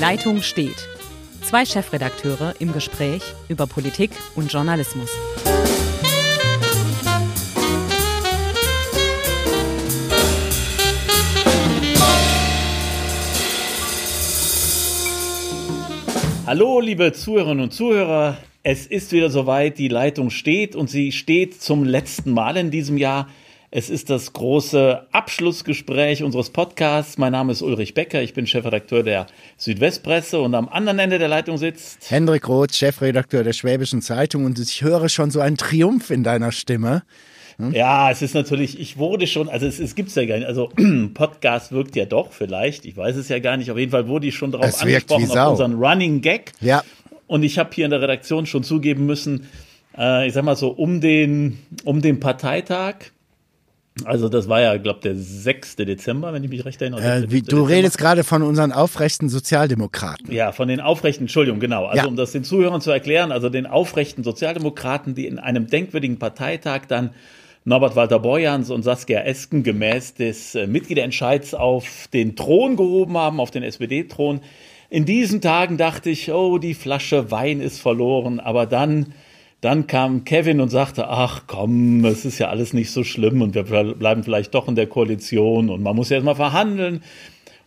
Leitung steht. Zwei Chefredakteure im Gespräch über Politik und Journalismus. Hallo, liebe Zuhörerinnen und Zuhörer. Es ist wieder soweit, die Leitung steht und sie steht zum letzten Mal in diesem Jahr. Es ist das große Abschlussgespräch unseres Podcasts. Mein Name ist Ulrich Becker, ich bin Chefredakteur der Südwestpresse und am anderen Ende der Leitung sitzt Hendrik Roth, Chefredakteur der Schwäbischen Zeitung und ich höre schon so einen Triumph in deiner Stimme. Hm? Ja, es ist natürlich, ich wurde schon, also es, es gibt's ja gar nicht, also Podcast wirkt ja doch vielleicht, ich weiß es ja gar nicht, auf jeden Fall wurde ich schon darauf angesprochen, auf unseren Running Gag. Ja. Und ich habe hier in der Redaktion schon zugeben müssen, äh, ich sag mal so, um den, um den Parteitag, also das war ja, glaube der 6. Dezember, wenn ich mich recht erinnere. Äh, wie, du Dezember. redest gerade von unseren aufrechten Sozialdemokraten. Ja, von den aufrechten, Entschuldigung, genau. Also ja. um das den Zuhörern zu erklären, also den aufrechten Sozialdemokraten, die in einem denkwürdigen Parteitag dann Norbert Walter Borjans und Saskia Esken gemäß des äh, Mitgliederentscheids auf den Thron gehoben haben, auf den SPD-Thron. In diesen Tagen dachte ich, oh, die Flasche Wein ist verloren, aber dann dann kam Kevin und sagte, ach komm, es ist ja alles nicht so schlimm und wir bleiben vielleicht doch in der Koalition und man muss ja erstmal verhandeln.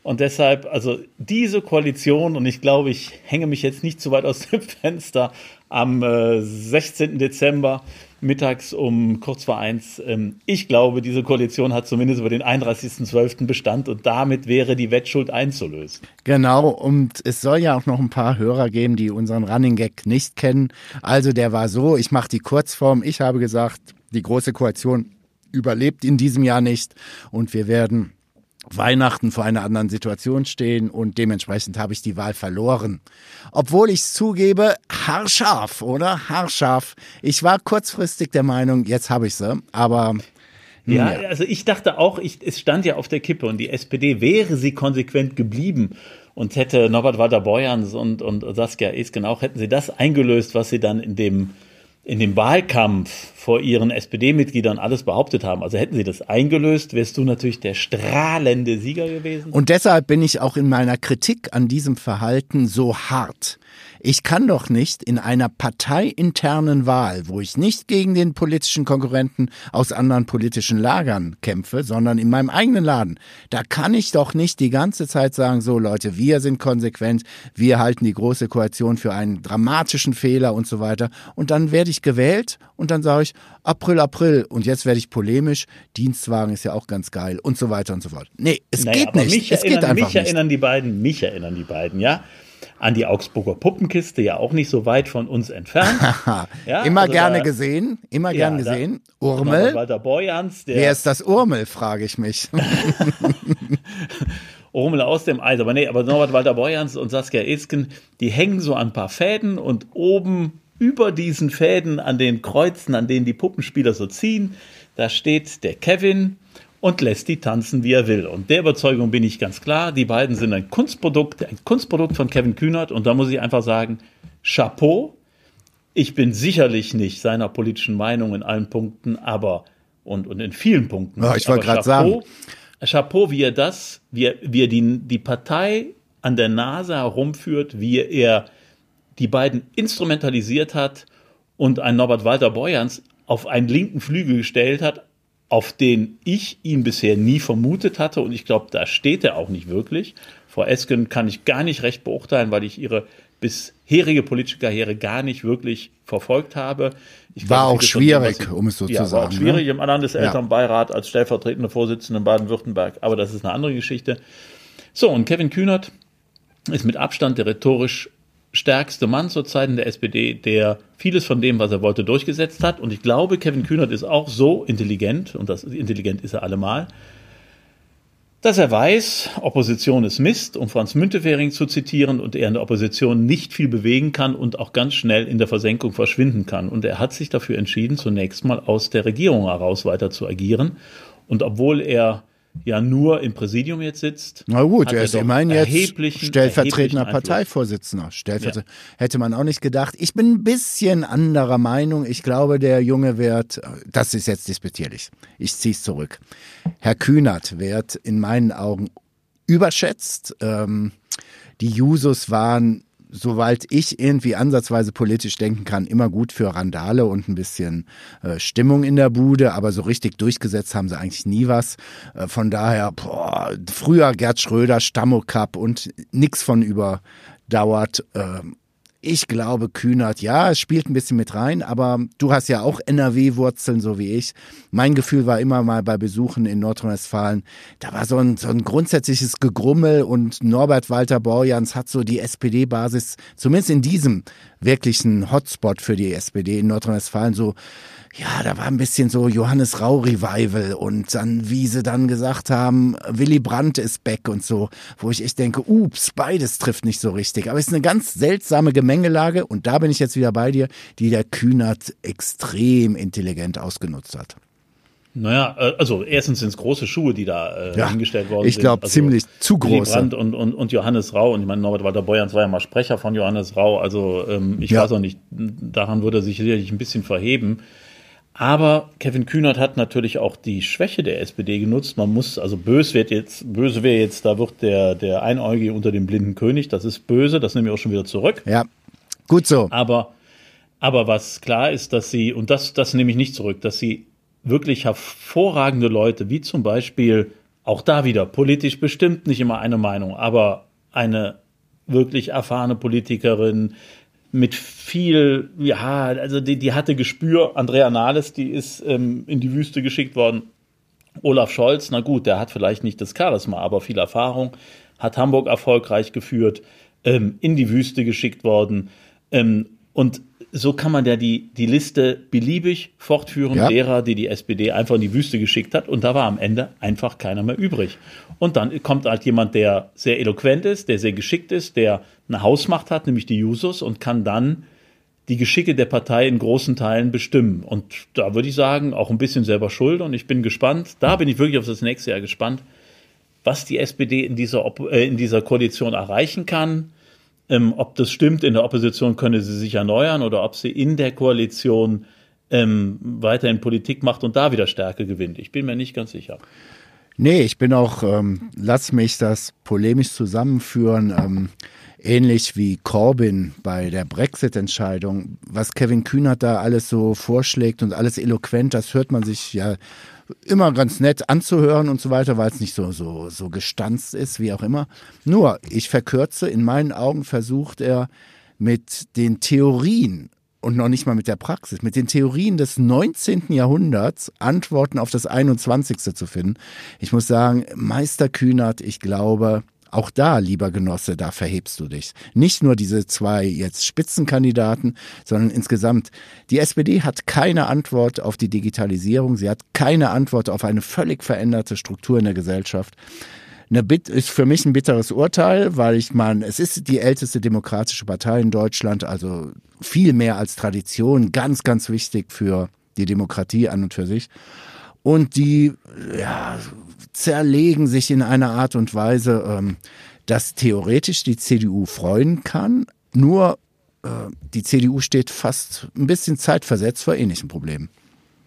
Und deshalb, also diese Koalition, und ich glaube, ich hänge mich jetzt nicht zu weit aus dem Fenster, am äh, 16. Dezember mittags um kurz vor eins. Ähm, ich glaube, diese Koalition hat zumindest über den 31.12. Bestand und damit wäre die Wettschuld einzulösen. Genau, und es soll ja auch noch ein paar Hörer geben, die unseren Running Gag nicht kennen. Also der war so, ich mache die Kurzform. Ich habe gesagt, die Große Koalition überlebt in diesem Jahr nicht und wir werden Weihnachten vor einer anderen Situation stehen und dementsprechend habe ich die Wahl verloren. Obwohl ich es zugebe, haarscharf, oder? Haarscharf. Ich war kurzfristig der Meinung, jetzt habe ich sie, aber ja, also ich dachte auch, ich, es stand ja auf der Kippe und die SPD wäre sie konsequent geblieben und hätte Norbert Walter-Borjans und, und Saskia Esken auch, hätten sie das eingelöst, was sie dann in dem in dem Wahlkampf vor ihren SPD-Mitgliedern alles behauptet haben. Also hätten sie das eingelöst, wärst du natürlich der strahlende Sieger gewesen. Und deshalb bin ich auch in meiner Kritik an diesem Verhalten so hart. Ich kann doch nicht in einer parteiinternen Wahl, wo ich nicht gegen den politischen Konkurrenten aus anderen politischen Lagern kämpfe, sondern in meinem eigenen Laden, da kann ich doch nicht die ganze Zeit sagen, so Leute, wir sind konsequent, wir halten die große Koalition für einen dramatischen Fehler und so weiter. Und dann werde ich gewählt und dann sage ich, April, April und jetzt werde ich polemisch, Dienstwagen ist ja auch ganz geil und so weiter und so fort. Nee, es naja, geht nicht. Mich es erinnern, geht einfach mich nicht. erinnern die beiden, mich erinnern die beiden, ja an die Augsburger Puppenkiste, ja auch nicht so weit von uns entfernt. ja, immer also gerne da, gesehen, immer ja, gern gesehen. Urmel. Walter Borjans, der Wer ist das Urmel, frage ich mich. Urmel aus dem Eis. Aber nee, aber Norbert Walter Borjans und Saskia Esken, die hängen so an ein paar Fäden und oben über diesen Fäden an den Kreuzen, an denen die Puppenspieler so ziehen, da steht der Kevin und lässt die tanzen, wie er will. Und der Überzeugung bin ich ganz klar, die beiden sind ein Kunstprodukt, ein Kunstprodukt von Kevin Kühnert und da muss ich einfach sagen, Chapeau. Ich bin sicherlich nicht seiner politischen Meinung in allen Punkten, aber und, und in vielen Punkten. Ja, ich wollte gerade sagen. Chapeau, wie er das, wie er, wie er die, die Partei an der Nase herumführt, wie er die beiden instrumentalisiert hat und ein Norbert Walter Borjans auf einen linken Flügel gestellt hat, auf den ich ihn bisher nie vermutet hatte. Und ich glaube, da steht er auch nicht wirklich. Frau Esken kann ich gar nicht recht beurteilen, weil ich ihre bisherige politische Karriere gar nicht wirklich verfolgt habe. Ich war glaube, auch schwierig, sie, um es so ja, zu sagen. War auch schwierig ne? im Landeselternbeirat ja. als stellvertretende Vorsitzende in Baden-Württemberg, aber das ist eine andere Geschichte. So, und Kevin Kühnert ist mit Abstand der rhetorisch stärkste Mann zur Zeit in der SPD, der vieles von dem, was er wollte, durchgesetzt hat. Und ich glaube, Kevin Kühnert ist auch so intelligent, und das intelligent ist er allemal, dass er weiß, Opposition ist Mist, um Franz Müntefering zu zitieren, und er in der Opposition nicht viel bewegen kann und auch ganz schnell in der Versenkung verschwinden kann. Und er hat sich dafür entschieden, zunächst mal aus der Regierung heraus weiter zu agieren. Und obwohl er ja nur im Präsidium jetzt sitzt. Na gut, er ist immerhin jetzt stellvertretender Parteivorsitzender. Stellvertret ja. Hätte man auch nicht gedacht. Ich bin ein bisschen anderer Meinung. Ich glaube, der Junge wird, das ist jetzt disputierlich. Ich ziehe es zurück. Herr Kühnert wird in meinen Augen überschätzt. Ähm, Die Jusos waren soweit ich irgendwie ansatzweise politisch denken kann, immer gut für Randale und ein bisschen äh, Stimmung in der Bude, aber so richtig durchgesetzt haben sie eigentlich nie was. Äh, von daher, boah, früher Gerd Schröder, Stammocup und nix von überdauert. Äh, ich glaube, Kühnert, ja, es spielt ein bisschen mit rein, aber du hast ja auch NRW-Wurzeln, so wie ich. Mein Gefühl war immer mal bei Besuchen in Nordrhein-Westfalen, da war so ein, so ein grundsätzliches Gegrummel und Norbert Walter Borjans hat so die SPD-Basis, zumindest in diesem wirklichen Hotspot für die SPD in Nordrhein-Westfalen, so ja, da war ein bisschen so Johannes Rau Revival und dann, wie sie dann gesagt haben, Willy Brandt ist back und so, wo ich echt denke, ups, beides trifft nicht so richtig. Aber es ist eine ganz seltsame Gemengelage und da bin ich jetzt wieder bei dir, die der Kühnert extrem intelligent ausgenutzt hat. Naja, äh, also erstens sind es große Schuhe, die da äh, ja, hingestellt worden ich glaub, sind. Ich glaube, ziemlich zu groß. Und, und, und Johannes Rau. Und ich meine, Norbert Walter Beuerns war ja mal Sprecher von Johannes Rau. Also ähm, ich ja. weiß auch nicht, daran würde er sich sicherlich ein bisschen verheben. Aber Kevin Kühnert hat natürlich auch die Schwäche der SPD genutzt. Man muss, also böse wird jetzt, böse wäre jetzt, da wird der, der Einäugige unter dem blinden König. Das ist böse, das nehme ich auch schon wieder zurück. Ja, gut so. Aber, aber was klar ist, dass sie, und das, das nehme ich nicht zurück, dass sie wirklich hervorragende Leute, wie zum Beispiel, auch da wieder, politisch bestimmt nicht immer eine Meinung, aber eine wirklich erfahrene Politikerin, mit viel, ja, also die, die hatte Gespür. Andrea Nahles, die ist ähm, in die Wüste geschickt worden. Olaf Scholz, na gut, der hat vielleicht nicht das Charisma, aber viel Erfahrung, hat Hamburg erfolgreich geführt, ähm, in die Wüste geschickt worden. Ähm, und so kann man ja die, die Liste beliebig fortführen, ja. derer, die die SPD einfach in die Wüste geschickt hat. Und da war am Ende einfach keiner mehr übrig. Und dann kommt halt jemand, der sehr eloquent ist, der sehr geschickt ist, der eine Hausmacht hat, nämlich die Jusos, und kann dann die Geschicke der Partei in großen Teilen bestimmen. Und da würde ich sagen, auch ein bisschen selber schuld. Und ich bin gespannt, da bin ich wirklich auf das nächste Jahr gespannt, was die SPD in dieser, äh, in dieser Koalition erreichen kann ähm, ob das stimmt, in der Opposition könne sie sich erneuern oder ob sie in der Koalition ähm, weiterhin Politik macht und da wieder Stärke gewinnt. Ich bin mir nicht ganz sicher. Nee, ich bin auch, ähm, lass mich das polemisch zusammenführen, ähm, ähnlich wie Corbyn bei der Brexit-Entscheidung. Was Kevin Kühnert da alles so vorschlägt und alles eloquent, das hört man sich ja immer ganz nett anzuhören und so weiter, weil es nicht so, so, so gestanzt ist, wie auch immer. Nur, ich verkürze, in meinen Augen versucht er mit den Theorien und noch nicht mal mit der Praxis, mit den Theorien des 19. Jahrhunderts Antworten auf das 21. zu finden. Ich muss sagen, Meister Kühnert, ich glaube, auch da, lieber Genosse, da verhebst du dich. Nicht nur diese zwei jetzt Spitzenkandidaten, sondern insgesamt. Die SPD hat keine Antwort auf die Digitalisierung. Sie hat keine Antwort auf eine völlig veränderte Struktur in der Gesellschaft. Eine Bit ist für mich ein bitteres Urteil, weil ich meine, es ist die älteste demokratische Partei in Deutschland, also viel mehr als Tradition, ganz, ganz wichtig für die Demokratie an und für sich. Und die ja, zerlegen sich in einer Art und Weise, ähm, dass theoretisch die CDU freuen kann, nur äh, die CDU steht fast ein bisschen zeitversetzt vor ähnlichen Problemen.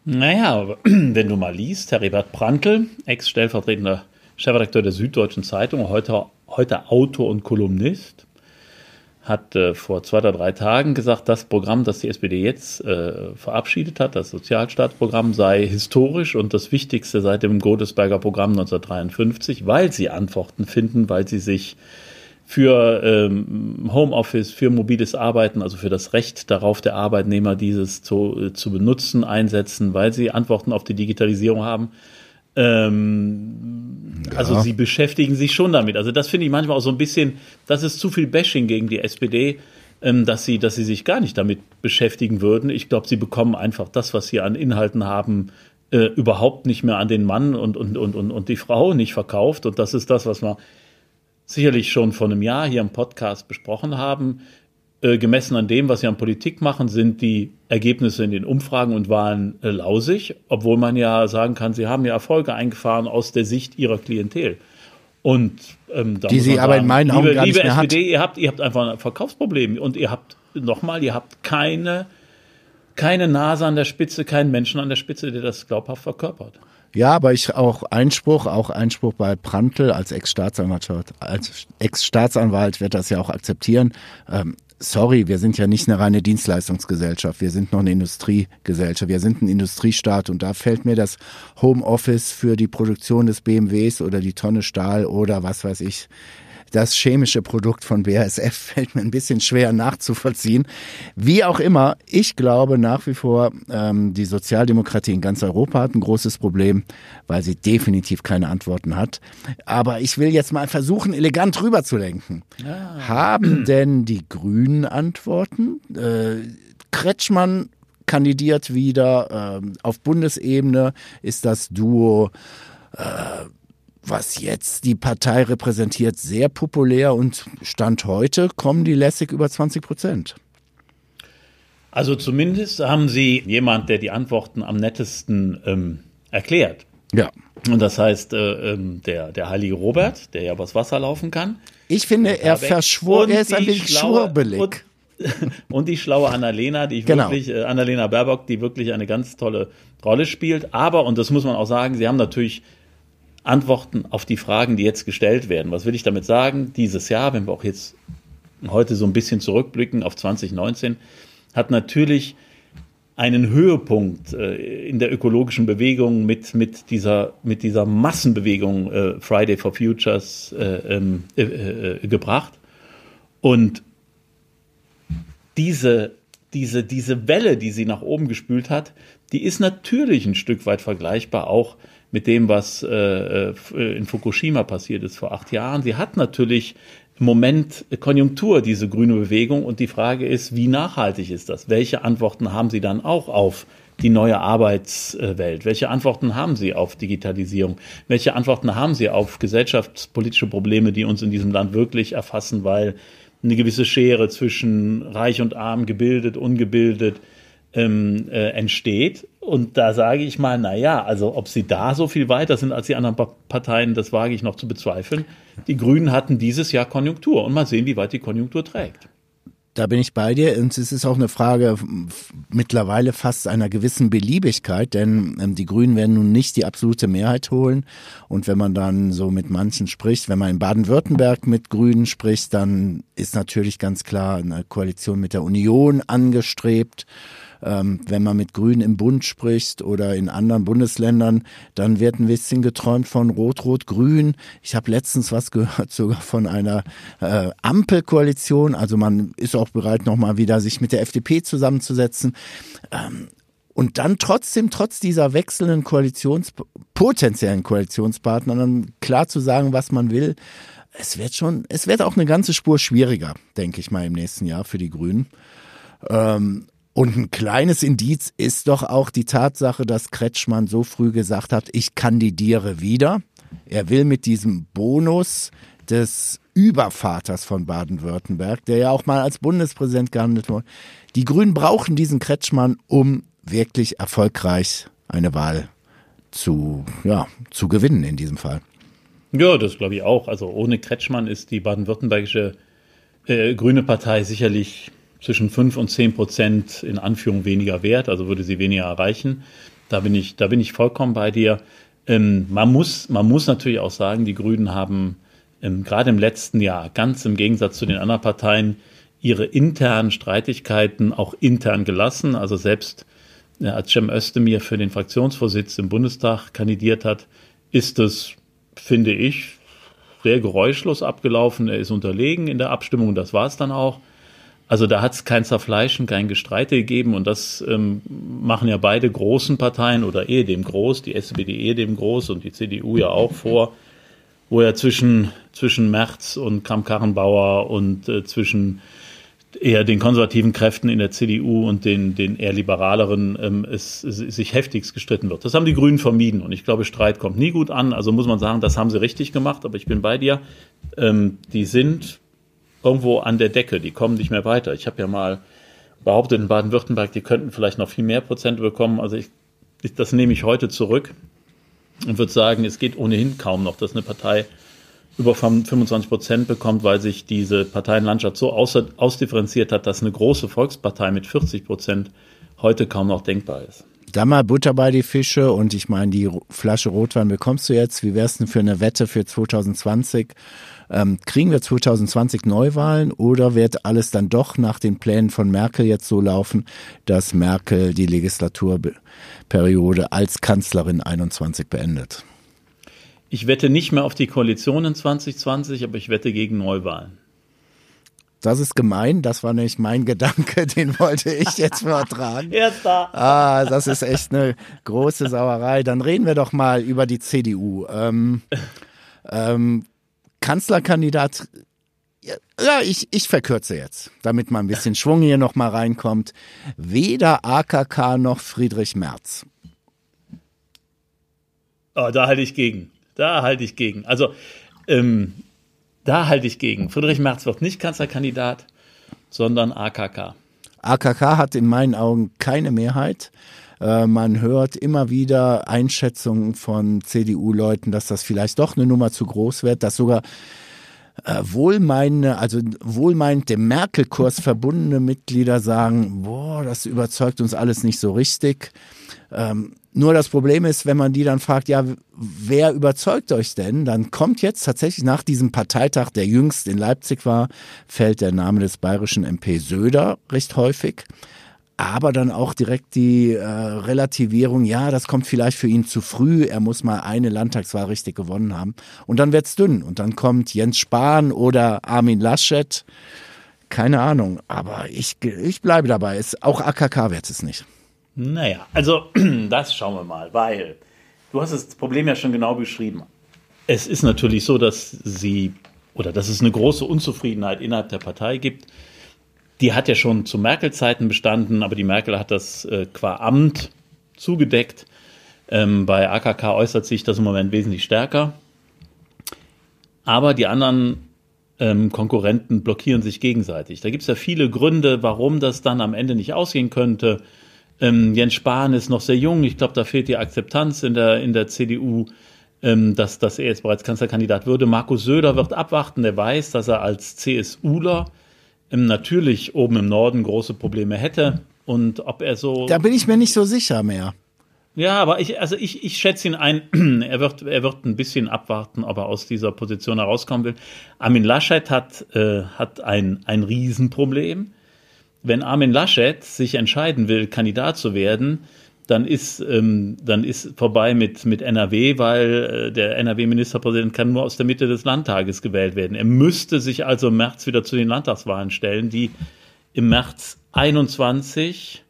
Naja, wenn du mal liest, Heribert Brandl, Ex-stellvertretender Chefredakteur der Süddeutschen Zeitung, heute, heute Autor und Kolumnist, hat äh, vor zwei oder drei Tagen gesagt, das Programm, das die SPD jetzt äh, verabschiedet hat, das Sozialstaatsprogramm, sei historisch und das Wichtigste seit dem Godesberger Programm 1953, weil sie Antworten finden, weil sie sich für ähm, Homeoffice, für mobiles Arbeiten, also für das Recht darauf der Arbeitnehmer, dieses zu, äh, zu benutzen, einsetzen, weil sie Antworten auf die Digitalisierung haben. Ähm, ja. Also sie beschäftigen sich schon damit. Also das finde ich manchmal auch so ein bisschen, das ist zu viel Bashing gegen die SPD, ähm, dass sie, dass sie sich gar nicht damit beschäftigen würden. Ich glaube, sie bekommen einfach das, was sie an Inhalten haben, äh, überhaupt nicht mehr an den Mann und, und, und, und, und die Frau nicht verkauft. Und das ist das, was wir sicherlich schon vor einem Jahr hier im Podcast besprochen haben. Äh, gemessen an dem, was sie an Politik machen, sind die Ergebnisse in den Umfragen und Wahlen äh, lausig, obwohl man ja sagen kann, sie haben ja Erfolge eingefahren aus der Sicht ihrer Klientel. Und ähm, die sie aber in meinen Augen liebe, gar nicht liebe mehr SPD, hat. ihr habt, ihr habt einfach ein Verkaufsproblem und ihr habt nochmal, ihr habt keine keine Nase an der Spitze, keinen Menschen an der Spitze, der das glaubhaft verkörpert. Ja, aber ich auch Einspruch, auch Einspruch bei Prantl als Ex-Staatsanwalt, als Ex-Staatsanwalt wird das ja auch akzeptieren. Ähm, sorry, wir sind ja nicht eine reine Dienstleistungsgesellschaft, wir sind noch eine Industriegesellschaft, wir sind ein Industriestaat und da fällt mir das Homeoffice für die Produktion des BMWs oder die Tonne Stahl oder was weiß ich das chemische Produkt von BASF fällt mir ein bisschen schwer nachzuvollziehen. Wie auch immer, ich glaube nach wie vor, ähm, die Sozialdemokratie in ganz Europa hat ein großes Problem, weil sie definitiv keine Antworten hat. Aber ich will jetzt mal versuchen, elegant rüberzulenken. Ah. Haben denn die Grünen Antworten? Äh, Kretschmann kandidiert wieder. Äh, auf Bundesebene ist das Duo äh, was jetzt die Partei repräsentiert, sehr populär und Stand heute kommen die lässig über 20 Prozent. Also zumindest haben Sie jemand, der die Antworten am nettesten ähm, erklärt. Ja. Und das heißt, äh, ähm, der, der heilige Robert, der ja übers Wasser laufen kann. Ich finde, er verschwor, er ist ein wenig schwurbelig. Und, und, die schlaue Annalena, die ich genau. wirklich, äh, Annalena Baerbock, die wirklich eine ganz tolle Rolle spielt. Aber, und das muss man auch sagen, sie haben natürlich Antworten auf die Fragen, die jetzt gestellt werden. Was will ich damit sagen? Dieses Jahr, wenn wir auch jetzt heute so ein bisschen zurückblicken auf 2019, hat natürlich einen Höhepunkt äh, in der ökologischen Bewegung mit, mit, dieser, mit dieser Massenbewegung äh, Friday for Futures äh, ähm, äh, äh, gebracht. Und diese, diese, diese Welle, die sie nach oben gespült hat, die ist natürlich ein Stück weit vergleichbar auch mit dem, was äh, äh, in Fukushima passiert ist vor acht Jahren. Sie hat natürlich im Moment Konjunktur, diese grüne Bewegung. Und die Frage ist, wie nachhaltig ist das? Welche Antworten haben Sie dann auch auf die neue Arbeitswelt? Welche Antworten haben Sie auf Digitalisierung? Welche Antworten haben Sie auf gesellschaftspolitische Probleme, die uns in diesem Land wirklich erfassen, weil eine gewisse Schere zwischen reich und arm, gebildet, ungebildet, ähm, äh, entsteht. Und da sage ich mal, na ja, also ob sie da so viel weiter sind als die anderen Parteien, das wage ich noch zu bezweifeln. Die Grünen hatten dieses Jahr Konjunktur und mal sehen, wie weit die Konjunktur trägt. Da bin ich bei dir und es ist auch eine Frage mittlerweile fast einer gewissen Beliebigkeit, denn ähm, die Grünen werden nun nicht die absolute Mehrheit holen. Und wenn man dann so mit manchen spricht, wenn man in Baden-Württemberg mit Grünen spricht, dann ist natürlich ganz klar eine Koalition mit der Union angestrebt. Ähm, wenn man mit Grünen im Bund spricht oder in anderen Bundesländern, dann wird ein bisschen geträumt von Rot-Rot-Grün. Ich habe letztens was gehört sogar von einer äh, Ampelkoalition. Also man ist auch bereit, nochmal wieder sich mit der FDP zusammenzusetzen. Ähm, und dann trotzdem, trotz dieser wechselnden Koalitions, potenziellen Koalitionspartner, dann klar zu sagen, was man will. Es wird schon, es wird auch eine ganze Spur schwieriger, denke ich mal, im nächsten Jahr für die Grünen. Ähm, und ein kleines Indiz ist doch auch die Tatsache, dass Kretschmann so früh gesagt hat, ich kandidiere wieder. Er will mit diesem Bonus des Übervaters von Baden-Württemberg, der ja auch mal als Bundespräsident gehandelt wurde. Die Grünen brauchen diesen Kretschmann, um wirklich erfolgreich eine Wahl zu, ja, zu gewinnen in diesem Fall. Ja, das glaube ich auch. Also ohne Kretschmann ist die baden-württembergische äh, Grüne Partei sicherlich zwischen 5 und 10 Prozent in Anführung weniger wert, also würde sie weniger erreichen. Da bin ich, da bin ich vollkommen bei dir. Ähm, man, muss, man muss natürlich auch sagen, die Grünen haben ähm, gerade im letzten Jahr, ganz im Gegensatz zu den anderen Parteien, ihre internen Streitigkeiten auch intern gelassen. Also selbst äh, als Cem Özdemir für den Fraktionsvorsitz im Bundestag kandidiert hat, ist es, finde ich, sehr geräuschlos abgelaufen. Er ist unterlegen in der Abstimmung, das war es dann auch. Also da hat es kein Zerfleischen, kein Gestreite gegeben und das ähm, machen ja beide großen Parteien oder ehedem groß, die SPD ehedem groß und die CDU ja auch vor, wo ja zwischen, zwischen Merz und Kramp-Karrenbauer und äh, zwischen eher den konservativen Kräften in der CDU und den, den eher liberaleren ähm, es, es, sich heftigst gestritten wird. Das haben die Grünen vermieden und ich glaube, Streit kommt nie gut an. Also muss man sagen, das haben sie richtig gemacht, aber ich bin bei dir. Ähm, die sind irgendwo an der Decke, die kommen nicht mehr weiter. Ich habe ja mal behauptet in Baden-Württemberg, die könnten vielleicht noch viel mehr Prozent bekommen. Also ich, das nehme ich heute zurück und würde sagen, es geht ohnehin kaum noch, dass eine Partei über 25 Prozent bekommt, weil sich diese Parteienlandschaft so aus, ausdifferenziert hat, dass eine große Volkspartei mit 40 Prozent heute kaum noch denkbar ist. Da mal Butter bei die Fische und ich meine, die Flasche Rotwein bekommst du jetzt. Wie wär's denn für eine Wette für 2020? Ähm, kriegen wir 2020 Neuwahlen oder wird alles dann doch nach den Plänen von Merkel jetzt so laufen, dass Merkel die Legislaturperiode als Kanzlerin 21 beendet? Ich wette nicht mehr auf die Koalition in 2020, aber ich wette gegen Neuwahlen. Das ist gemein, das war nämlich mein Gedanke, den wollte ich jetzt vortragen. Erster. Ah, das ist echt eine große Sauerei. Dann reden wir doch mal über die CDU. Ähm, ähm, Kanzlerkandidat, ja, ich, ich verkürze jetzt, damit mal ein bisschen Schwung hier nochmal reinkommt. Weder AKK noch Friedrich Merz. Oh, da halte ich gegen. Da halte ich gegen. Also, ähm, da halte ich gegen. Friedrich Merz wird nicht Kanzlerkandidat, sondern AKK. AKK hat in meinen Augen keine Mehrheit. Äh, man hört immer wieder Einschätzungen von CDU-Leuten, dass das vielleicht doch eine Nummer zu groß wird, dass sogar äh, wohlmeinende, also wohlmeinend dem Merkel-Kurs verbundene Mitglieder sagen, boah, das überzeugt uns alles nicht so richtig. Ähm, nur das Problem ist, wenn man die dann fragt, ja, wer überzeugt euch denn? Dann kommt jetzt tatsächlich nach diesem Parteitag, der jüngst in Leipzig war, fällt der Name des bayerischen MP Söder recht häufig. Aber dann auch direkt die äh, Relativierung, ja, das kommt vielleicht für ihn zu früh, er muss mal eine Landtagswahl richtig gewonnen haben. Und dann wird's dünn. Und dann kommt Jens Spahn oder Armin Laschet. Keine Ahnung. Aber ich, ich bleibe dabei. Es, auch AKK wird es nicht. Naja, also das schauen wir mal, weil du hast das Problem ja schon genau beschrieben. Es ist natürlich so, dass sie oder dass es eine große Unzufriedenheit innerhalb der Partei gibt. Die hat ja schon zu Merkel-Zeiten bestanden, aber die Merkel hat das äh, qua Amt zugedeckt. Ähm, bei AKK äußert sich das im Moment wesentlich stärker. Aber die anderen ähm, Konkurrenten blockieren sich gegenseitig. Da gibt es ja viele Gründe, warum das dann am Ende nicht ausgehen könnte. Ähm, Jens Spahn ist noch sehr jung. Ich glaube, da fehlt die Akzeptanz in der, in der CDU, ähm, dass, dass er jetzt bereits Kanzlerkandidat würde. Markus Söder wird abwarten. Der weiß, dass er als CSUler ähm, natürlich oben im Norden große Probleme hätte. Und ob er so. Da bin ich mir nicht so sicher mehr. Ja, aber ich, also ich, ich schätze ihn ein, er wird, er wird ein bisschen abwarten, ob er aus dieser Position herauskommen will. Armin Laschet hat, äh, hat ein, ein Riesenproblem wenn Armin Laschet sich entscheiden will, Kandidat zu werden, dann ist, ähm, dann ist vorbei mit, mit NRW, weil äh, der NRW-Ministerpräsident kann nur aus der Mitte des Landtages gewählt werden. Er müsste sich also im März wieder zu den Landtagswahlen stellen, die im März 21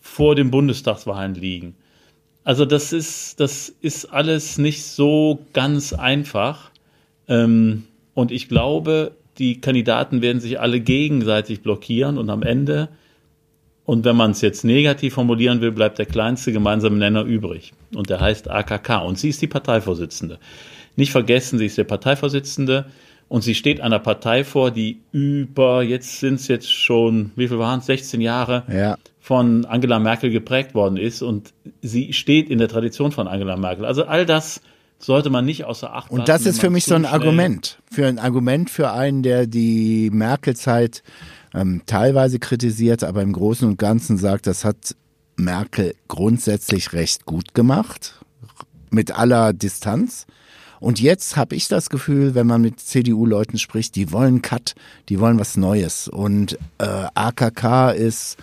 vor den Bundestagswahlen liegen. Also das ist, das ist alles nicht so ganz einfach. Ähm, und ich glaube, die Kandidaten werden sich alle gegenseitig blockieren und am Ende, und wenn man es jetzt negativ formulieren will, bleibt der kleinste gemeinsame Nenner übrig. Und der heißt AKK. Und sie ist die Parteivorsitzende. Nicht vergessen, sie ist der Parteivorsitzende und sie steht einer Partei vor, die über, jetzt sind es jetzt schon, wie viel waren es, 16 Jahre ja. von Angela Merkel geprägt worden ist und sie steht in der Tradition von Angela Merkel. Also all das sollte man nicht außer Acht lassen. Und das ist für mich so ein Argument. Für ein Argument für einen, der die Merkel-Zeit ähm, teilweise kritisiert, aber im Großen und Ganzen sagt, das hat Merkel grundsätzlich recht gut gemacht. Mit aller Distanz. Und jetzt habe ich das Gefühl, wenn man mit CDU-Leuten spricht, die wollen Cut, die wollen was Neues. Und äh, AKK ist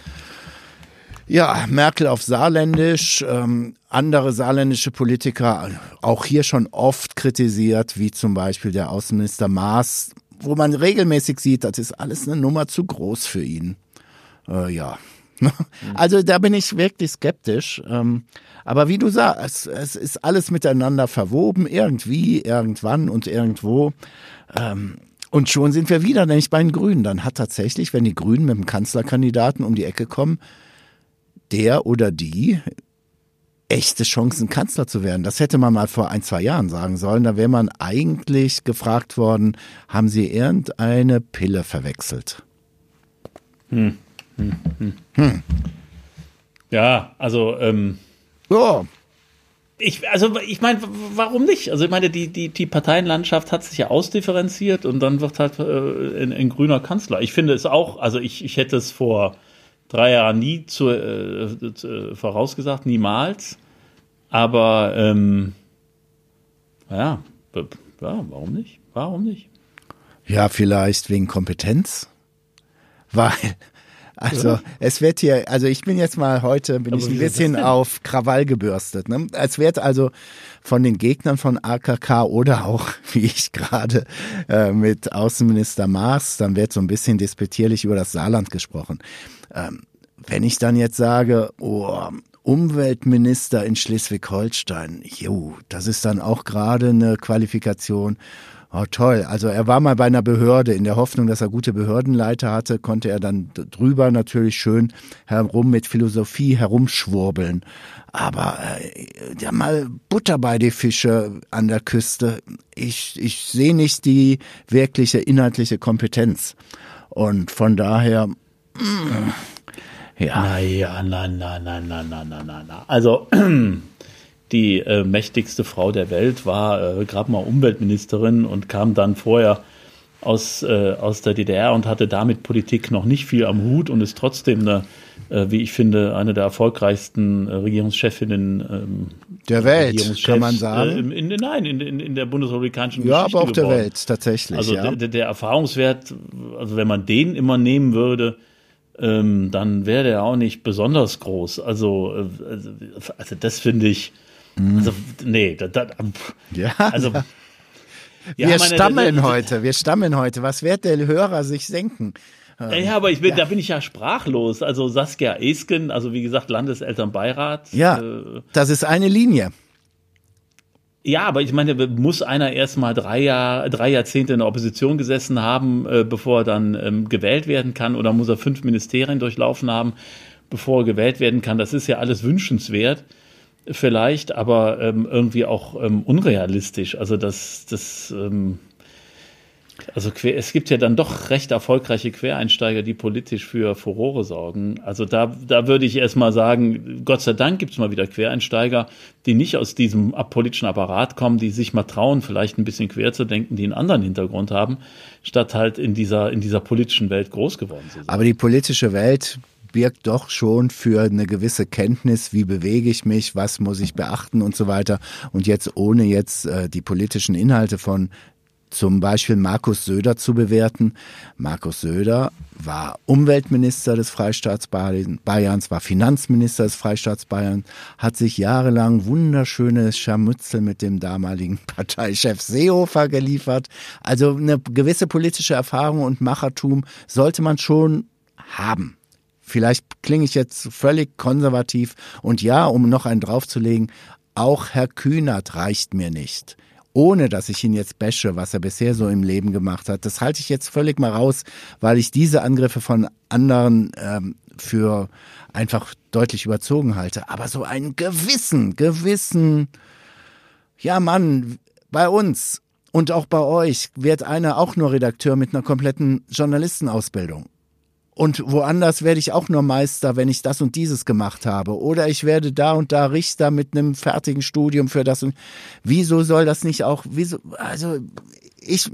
ja, Merkel auf Saarländisch, ähm, andere saarländische Politiker auch hier schon oft kritisiert, wie zum Beispiel der Außenminister Maas, wo man regelmäßig sieht, das ist alles eine Nummer zu groß für ihn. Äh, ja. Also da bin ich wirklich skeptisch. Ähm, aber wie du sagst, es ist alles miteinander verwoben, irgendwie, irgendwann und irgendwo. Ähm, und schon sind wir wieder, nämlich bei den Grünen. Dann hat tatsächlich, wenn die Grünen mit dem Kanzlerkandidaten um die Ecke kommen, der oder die echte Chancen, Kanzler zu werden. Das hätte man mal vor ein, zwei Jahren sagen sollen. Da wäre man eigentlich gefragt worden, haben Sie irgendeine Pille verwechselt? Hm. Hm. Hm. hm. Ja, also ähm, ja. Ich, also ich meine, warum nicht? Also ich meine, die, die, die Parteienlandschaft hat sich ja ausdifferenziert und dann wird halt äh, ein, ein grüner Kanzler. Ich finde es auch, also ich, ich hätte es vor drei Jahre nie zu, äh, äh, vorausgesagt, niemals. Aber ähm, ja, ja, warum nicht? Warum nicht? Ja, vielleicht wegen Kompetenz. Weil, also ja. es wird hier, also ich bin jetzt mal heute, bin Aber ich ein bisschen auf Krawall gebürstet. Ne? Es wird also von den Gegnern von AKK oder auch, wie ich gerade äh, mit Außenminister Maas, dann wird so ein bisschen disputierlich über das Saarland gesprochen. Ähm, wenn ich dann jetzt sage, oh, Umweltminister in Schleswig-Holstein, jo, das ist dann auch gerade eine Qualifikation. Oh, toll. Also er war mal bei einer Behörde. In der Hoffnung, dass er gute Behördenleiter hatte, konnte er dann drüber natürlich schön herum mit Philosophie herumschwurbeln. Aber äh, ja, mal Butter bei die Fische an der Küste. Ich, ich sehe nicht die wirkliche inhaltliche Kompetenz. Und von daher. Ja. Naja, na, na, na, na, na, na, na, na. Also die äh, mächtigste Frau der Welt war äh, gerade mal Umweltministerin und kam dann vorher aus, äh, aus der DDR und hatte damit Politik noch nicht viel am Hut und ist trotzdem eine, äh, wie ich finde, eine der erfolgreichsten äh, Regierungschefinnen ähm, der Welt, kann man sagen. Äh, in, in, nein, in, in, in der bundesrepublikanischen ja, Geschichte. Ja, aber auch geworden. der Welt tatsächlich. Also ja. der, der Erfahrungswert, also wenn man den immer nehmen würde, ähm, dann wäre der auch nicht besonders groß. Also, äh, also, das finde ich, mhm. also, nee, da, da, ja, also. Ja. Wir meine, stammeln das, heute, wir stammeln heute. Was wird der Hörer sich denken? Ja, aber ich bin, ja. da bin ich ja sprachlos. Also Saskia Esken, also wie gesagt, Landeselternbeirat. Ja, äh, das ist eine Linie. Ja, aber ich meine, muss einer erst mal drei, Jahr, drei Jahrzehnte in der Opposition gesessen haben, äh, bevor er dann ähm, gewählt werden kann, oder muss er fünf Ministerien durchlaufen haben, bevor er gewählt werden kann? Das ist ja alles wünschenswert, vielleicht, aber ähm, irgendwie auch ähm, unrealistisch. Also das, das ähm, also es gibt ja dann doch recht erfolgreiche Quereinsteiger, die politisch für Furore sorgen. Also da, da würde ich erstmal sagen, Gott sei Dank gibt es mal wieder Quereinsteiger, die nicht aus diesem politischen Apparat kommen, die sich mal trauen, vielleicht ein bisschen quer zu denken, die einen anderen Hintergrund haben, statt halt in dieser, in dieser politischen Welt groß geworden zu sein. Aber die politische Welt birgt doch schon für eine gewisse Kenntnis, wie bewege ich mich, was muss ich beachten und so weiter. Und jetzt ohne jetzt äh, die politischen Inhalte von zum Beispiel Markus Söder zu bewerten. Markus Söder war Umweltminister des Freistaats Bayerns, war Finanzminister des Freistaats Bayern, hat sich jahrelang wunderschöne Scharmützel mit dem damaligen Parteichef Seehofer geliefert. Also eine gewisse politische Erfahrung und Machertum sollte man schon haben. Vielleicht klinge ich jetzt völlig konservativ und ja, um noch einen draufzulegen, auch Herr Kühnert reicht mir nicht ohne dass ich ihn jetzt bashe, was er bisher so im Leben gemacht hat. Das halte ich jetzt völlig mal raus, weil ich diese Angriffe von anderen ähm, für einfach deutlich überzogen halte. Aber so einen gewissen, gewissen, ja Mann, bei uns und auch bei euch wird einer auch nur Redakteur mit einer kompletten Journalistenausbildung. Und woanders werde ich auch nur Meister, wenn ich das und dieses gemacht habe. Oder ich werde da und da Richter mit einem fertigen Studium für das und wieso soll das nicht auch, wieso, also ich,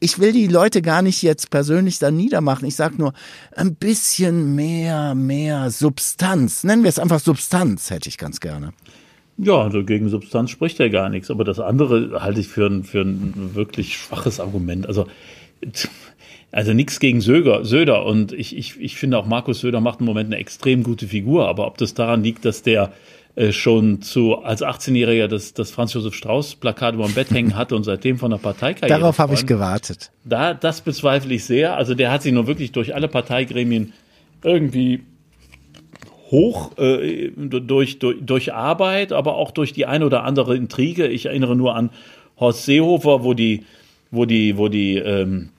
ich will die Leute gar nicht jetzt persönlich da niedermachen. Ich sag nur, ein bisschen mehr, mehr Substanz. Nennen wir es einfach Substanz, hätte ich ganz gerne. Ja, also gegen Substanz spricht ja gar nichts. Aber das andere halte ich für ein, für ein wirklich schwaches Argument. Also, also nichts gegen Söder, Söder und ich, ich, ich finde auch Markus Söder macht im Moment eine extrem gute Figur, aber ob das daran liegt, dass der äh, schon zu als 18-Jähriger das, das Franz Josef Strauß Plakat über dem Bett hängen hatte und seitdem von der Parteikarriere. Darauf habe ich gewartet. Da, das bezweifle ich sehr. Also der hat sich nur wirklich durch alle Parteigremien irgendwie hoch äh, durch, durch, durch Arbeit, aber auch durch die eine oder andere Intrige. Ich erinnere nur an Horst Seehofer, wo die, wo die, wo die ähm, äh,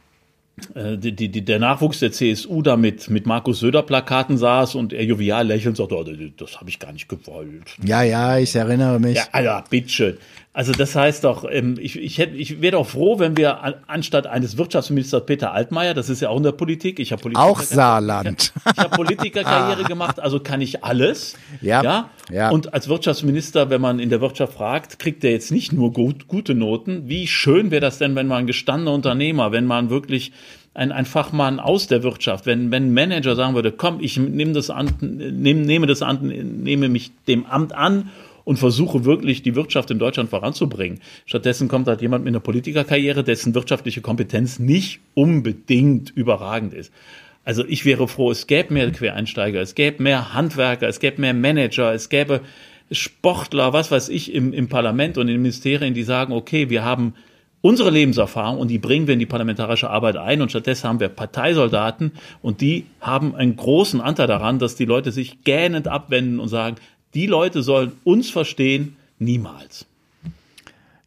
die, die, der Nachwuchs der CSU da mit, mit Markus Söder Plakaten saß und er jovial lächelnd sagte, oh, das habe ich gar nicht gewollt. Ja, ja, ich erinnere mich. Ja, Alter, bitteschön. Also das heißt doch, ähm, ich, ich, hätte, ich wäre doch froh, wenn wir an, anstatt eines Wirtschaftsministers Peter Altmaier, das ist ja auch in der Politik, ich habe Politiker, auch Saarland, ich, habe Politikerkarriere gemacht, also kann ich alles. Ja, ja, ja. Und als Wirtschaftsminister, wenn man in der Wirtschaft fragt, kriegt er jetzt nicht nur gut, gute Noten. Wie schön wäre das denn, wenn man ein gestandener Unternehmer, wenn man wirklich ein, ein Fachmann aus der Wirtschaft, wenn, wenn ein Manager sagen würde, komm, ich nehme das an, nehme, nehme das an, nehme mich dem Amt an und versuche wirklich die Wirtschaft in Deutschland voranzubringen. Stattdessen kommt halt jemand mit einer Politikerkarriere, dessen wirtschaftliche Kompetenz nicht unbedingt überragend ist. Also ich wäre froh, es gäbe mehr Quereinsteiger, es gäbe mehr Handwerker, es gäbe mehr Manager, es gäbe Sportler, was weiß ich, im, im Parlament und in den Ministerien, die sagen, okay, wir haben unsere Lebenserfahrung und die bringen wir in die parlamentarische Arbeit ein und stattdessen haben wir Parteisoldaten und die haben einen großen Anteil daran, dass die Leute sich gähnend abwenden und sagen, die Leute sollen uns verstehen, niemals.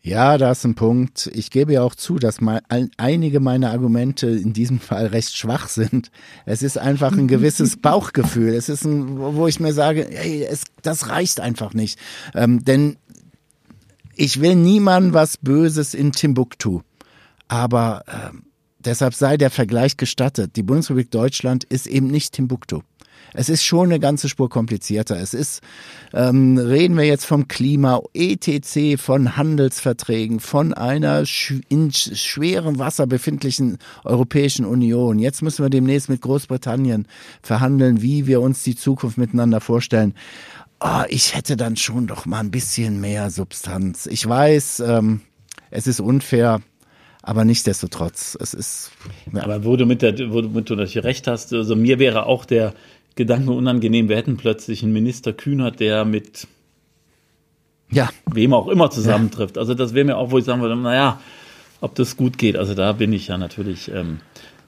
Ja, da ist ein Punkt. Ich gebe ja auch zu, dass mal einige meiner Argumente in diesem Fall recht schwach sind. Es ist einfach ein gewisses Bauchgefühl. Es ist ein, wo ich mir sage, hey, es, das reicht einfach nicht. Ähm, denn ich will niemandem was Böses in Timbuktu. Aber äh, deshalb sei der Vergleich gestattet. Die Bundesrepublik Deutschland ist eben nicht Timbuktu. Es ist schon eine ganze Spur komplizierter. Es ist, ähm, reden wir jetzt vom Klima, ETC, von Handelsverträgen, von einer sch in schwerem Wasser befindlichen Europäischen Union. Jetzt müssen wir demnächst mit Großbritannien verhandeln, wie wir uns die Zukunft miteinander vorstellen. Oh, ich hätte dann schon doch mal ein bisschen mehr Substanz. Ich weiß, ähm, es ist unfair, aber nichtsdestotrotz, es ist. Ja. Aber wo du mit der, wo du, mit du recht hast, also mir wäre auch der Gedanken unangenehm. Wir hätten plötzlich einen Minister Kühnert, der mit ja. wem auch immer zusammentrifft. Also das wäre mir auch, wo ich sagen würde, naja, ob das gut geht. Also da bin ich ja natürlich ähm,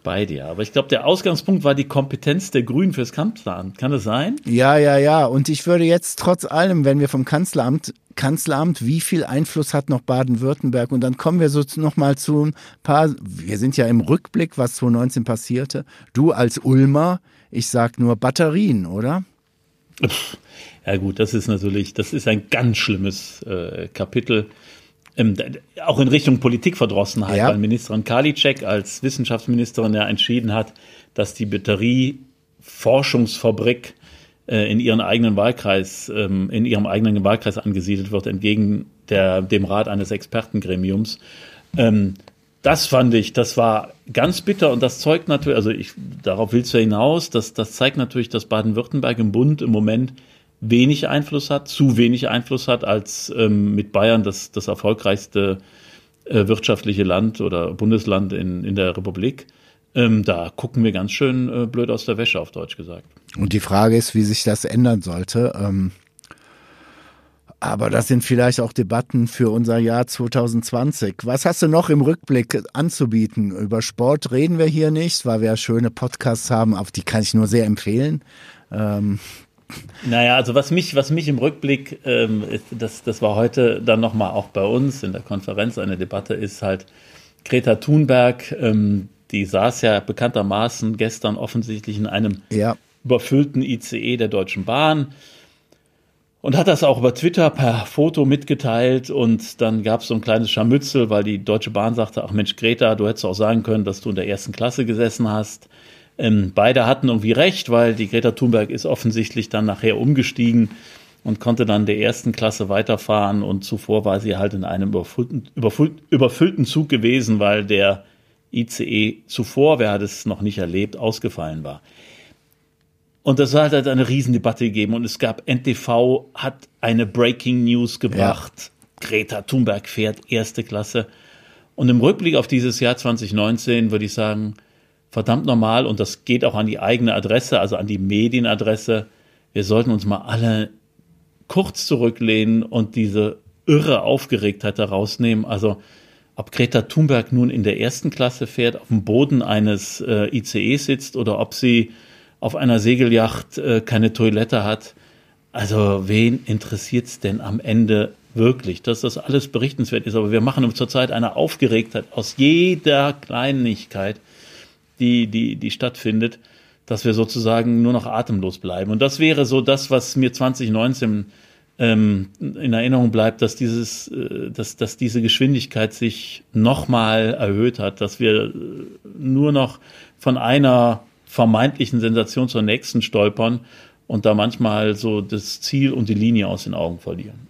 bei dir. Aber ich glaube, der Ausgangspunkt war die Kompetenz der Grünen fürs Kanzleramt. Kann das sein? Ja, ja, ja. Und ich würde jetzt trotz allem, wenn wir vom Kanzleramt Kanzleramt, wie viel Einfluss hat noch Baden-Württemberg? Und dann kommen wir so noch mal zu ein paar, wir sind ja im Rückblick, was 2019 passierte. Du als Ulmer, ich sag nur Batterien, oder? Ja gut, das ist natürlich, das ist ein ganz schlimmes äh, Kapitel. Ähm, auch in Richtung Politikverdrossenheit, ja. weil Ministerin Karliczek als Wissenschaftsministerin ja entschieden hat, dass die Batterieforschungsfabrik äh, in ihren eigenen Wahlkreis, ähm, in ihrem eigenen Wahlkreis angesiedelt wird, entgegen der, dem Rat eines Expertengremiums. Ähm, das fand ich, das war ganz bitter und das zeugt natürlich, also ich, darauf willst du hinaus, das, das zeigt natürlich, dass Baden-Württemberg im Bund im Moment wenig Einfluss hat, zu wenig Einfluss hat, als ähm, mit Bayern das, das erfolgreichste äh, wirtschaftliche Land oder Bundesland in, in der Republik. Ähm, da gucken wir ganz schön äh, blöd aus der Wäsche, auf Deutsch gesagt. Und die Frage ist, wie sich das ändern sollte. Ähm aber das sind vielleicht auch Debatten für unser Jahr 2020. Was hast du noch im Rückblick anzubieten? Über Sport reden wir hier nicht, weil wir schöne Podcasts haben, auf die kann ich nur sehr empfehlen. Ähm. Naja, also was mich, was mich im Rückblick, ähm, das, das war heute dann nochmal auch bei uns in der Konferenz eine Debatte, ist halt Greta Thunberg, ähm, die saß ja bekanntermaßen gestern offensichtlich in einem ja. überfüllten ICE der Deutschen Bahn und hat das auch über Twitter per Foto mitgeteilt und dann gab es so ein kleines Scharmützel, weil die Deutsche Bahn sagte, ach Mensch, Greta, du hättest auch sagen können, dass du in der ersten Klasse gesessen hast. Ähm, beide hatten irgendwie recht, weil die Greta Thunberg ist offensichtlich dann nachher umgestiegen und konnte dann der ersten Klasse weiterfahren und zuvor war sie halt in einem überfüllten, überfüllten Zug gewesen, weil der ICE zuvor, wer hat es noch nicht erlebt, ausgefallen war. Und das hat halt eine Riesendebatte gegeben und es gab, NTV hat eine Breaking News gebracht. Ja. Greta Thunberg fährt erste Klasse. Und im Rückblick auf dieses Jahr 2019 würde ich sagen, verdammt normal und das geht auch an die eigene Adresse, also an die Medienadresse. Wir sollten uns mal alle kurz zurücklehnen und diese irre Aufgeregtheit da rausnehmen. Also ob Greta Thunberg nun in der ersten Klasse fährt, auf dem Boden eines äh, ICE sitzt oder ob sie auf einer Segelyacht äh, keine Toilette hat. Also wen interessiert es denn am Ende wirklich, dass das alles berichtenswert ist? Aber wir machen zurzeit eine Aufgeregtheit aus jeder Kleinigkeit, die, die, die stattfindet, dass wir sozusagen nur noch atemlos bleiben. Und das wäre so das, was mir 2019 ähm, in Erinnerung bleibt, dass dieses, äh, dass, dass diese Geschwindigkeit sich nochmal erhöht hat, dass wir äh, nur noch von einer vermeintlichen Sensation zur nächsten stolpern und da manchmal so das Ziel und die Linie aus den Augen verlieren.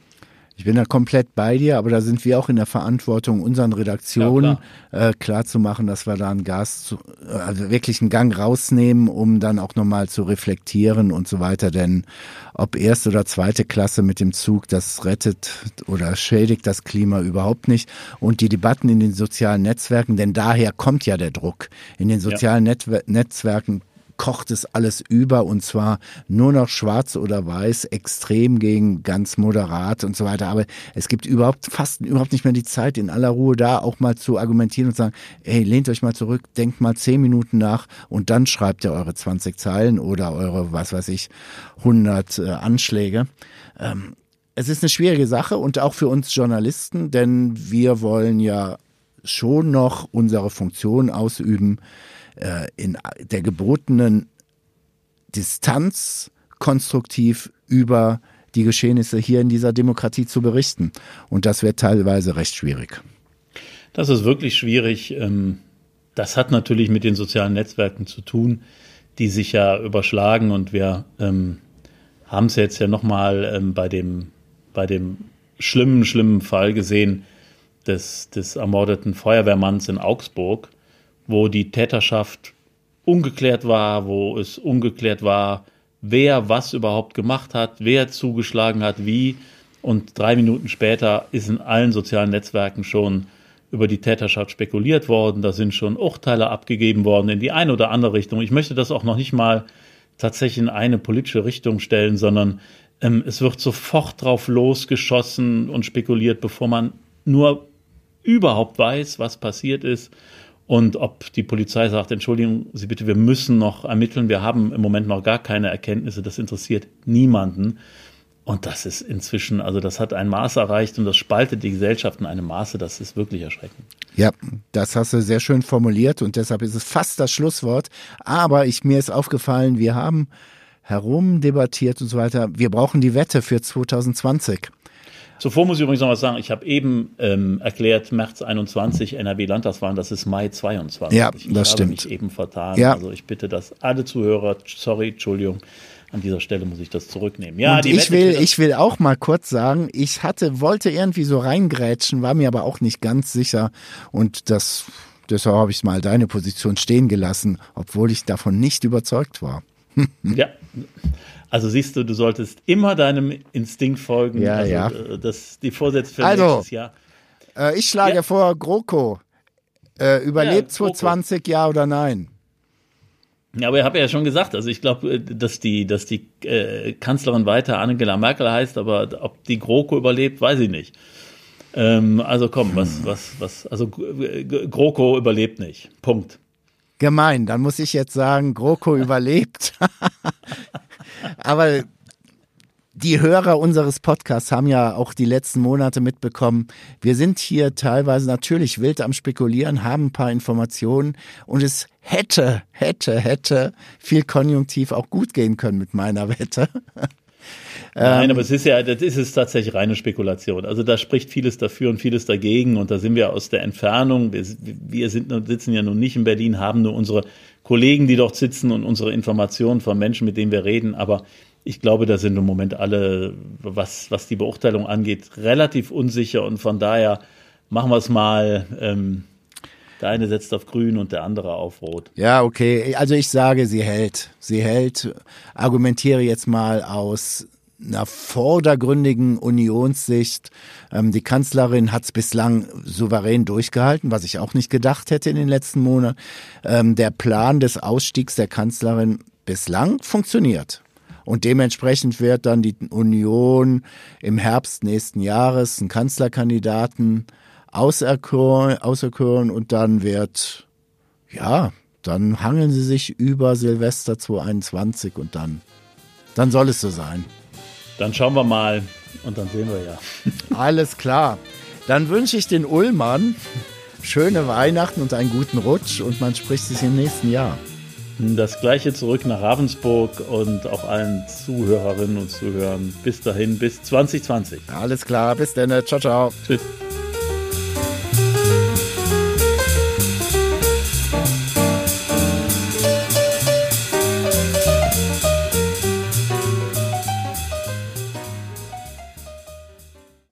Ich bin da komplett bei dir, aber da sind wir auch in der Verantwortung, unseren Redaktionen ja, klar. äh, klar dass wir da einen Gas, zu, also wirklich einen Gang rausnehmen, um dann auch nochmal zu reflektieren und so weiter. Denn ob erste oder zweite Klasse mit dem Zug, das rettet oder schädigt das Klima überhaupt nicht. Und die Debatten in den sozialen Netzwerken, denn daher kommt ja der Druck. In den sozialen ja. Netzwerken kocht es alles über und zwar nur noch schwarz oder weiß, extrem gegen ganz moderat und so weiter. Aber es gibt überhaupt fast überhaupt nicht mehr die Zeit, in aller Ruhe da auch mal zu argumentieren und sagen, ey, lehnt euch mal zurück, denkt mal zehn Minuten nach und dann schreibt ihr eure 20 Zeilen oder eure, was weiß ich, 100 äh, Anschläge. Ähm, es ist eine schwierige Sache und auch für uns Journalisten, denn wir wollen ja schon noch unsere Funktion ausüben, äh, in der gebotenen Distanz konstruktiv über die Geschehnisse hier in dieser Demokratie zu berichten. Und das wird teilweise recht schwierig. Das ist wirklich schwierig. Ähm, das hat natürlich mit den sozialen Netzwerken zu tun, die sich ja überschlagen. Und wir ähm, haben es jetzt ja nochmal ähm, bei, dem, bei dem schlimmen, schlimmen Fall gesehen des, des ermordeten Feuerwehrmanns in Augsburg, wo die Täterschaft ungeklärt war, wo es ungeklärt war, wer was überhaupt gemacht hat, wer zugeschlagen hat, wie. Und drei Minuten später ist in allen sozialen Netzwerken schon über die Täterschaft spekuliert worden. Da sind schon Urteile abgegeben worden in die eine oder andere Richtung. Ich möchte das auch noch nicht mal tatsächlich in eine politische Richtung stellen, sondern ähm, es wird sofort drauf losgeschossen und spekuliert, bevor man nur überhaupt weiß, was passiert ist. Und ob die Polizei sagt, Entschuldigung Sie bitte, wir müssen noch ermitteln, wir haben im Moment noch gar keine Erkenntnisse, das interessiert niemanden. Und das ist inzwischen, also das hat ein Maß erreicht und das spaltet die Gesellschaft in einem Maße, das ist wirklich erschreckend. Ja, das hast du sehr schön formuliert und deshalb ist es fast das Schlusswort. Aber ich, mir ist aufgefallen, wir haben herumdebattiert und so weiter. Wir brauchen die Wette für 2020. Zuvor muss ich übrigens noch was sagen. Ich habe eben ähm, erklärt, März 21 NRW-Landtagswahlen, das ist Mai 22. Ja, ich das stimmt. Ich habe mich eben vertan. Ja. Also ich bitte, dass alle Zuhörer, sorry, Entschuldigung, an dieser Stelle muss ich das zurücknehmen. Ja, Und ich will, ich will auch mal kurz sagen, ich hatte, wollte irgendwie so reingrätschen, war mir aber auch nicht ganz sicher. Und das, deshalb habe ich mal deine Position stehen gelassen, obwohl ich davon nicht überzeugt war. ja. Also siehst du, du solltest immer deinem Instinkt folgen. Ja, also, ja. Äh, das, die Vorsätze für also, nächstes Jahr. Äh, ich schlage ja. vor, GroKo. Äh, überlebt ja, 2020, ja oder nein? Ja, aber ich habe ja schon gesagt, also ich glaube, äh, dass die, dass die äh, Kanzlerin weiter Angela Merkel heißt, aber ob die GroKo überlebt, weiß ich nicht. Ähm, also komm, was, hm. was, was, also GroKo überlebt nicht. Punkt. Gemein, dann muss ich jetzt sagen, GroKo überlebt. Aber die Hörer unseres Podcasts haben ja auch die letzten Monate mitbekommen, wir sind hier teilweise natürlich wild am Spekulieren, haben ein paar Informationen und es hätte, hätte, hätte viel konjunktiv auch gut gehen können mit meiner Wette. Nein, ähm, aber es ist ja, das ist es tatsächlich reine Spekulation. Also da spricht vieles dafür und vieles dagegen und da sind wir aus der Entfernung, wir, wir sind, sitzen ja nun nicht in Berlin, haben nur unsere Kollegen, die dort sitzen und unsere Informationen von Menschen, mit denen wir reden, aber ich glaube, da sind im Moment alle, was, was die Beurteilung angeht, relativ unsicher und von daher machen wir es mal. Ähm, der eine setzt auf grün und der andere auf rot. Ja, okay. Also ich sage, sie hält. Sie hält. Argumentiere jetzt mal aus einer vordergründigen Unionssicht. Ähm, die Kanzlerin hat es bislang souverän durchgehalten, was ich auch nicht gedacht hätte in den letzten Monaten. Ähm, der Plan des Ausstiegs der Kanzlerin bislang funktioniert. Und dementsprechend wird dann die Union im Herbst nächsten Jahres einen Kanzlerkandidaten auserkoren, auserkoren und dann wird, ja, dann hangeln sie sich über Silvester 2021 und dann, dann soll es so sein. Dann schauen wir mal und dann sehen wir ja. Alles klar. Dann wünsche ich den Ullmann schöne Weihnachten und einen guten Rutsch und man spricht sich im nächsten Jahr. Das gleiche zurück nach Ravensburg und auch allen Zuhörerinnen und Zuhörern. Bis dahin, bis 2020. Alles klar, bis dann. Ciao, ciao. Tschüss.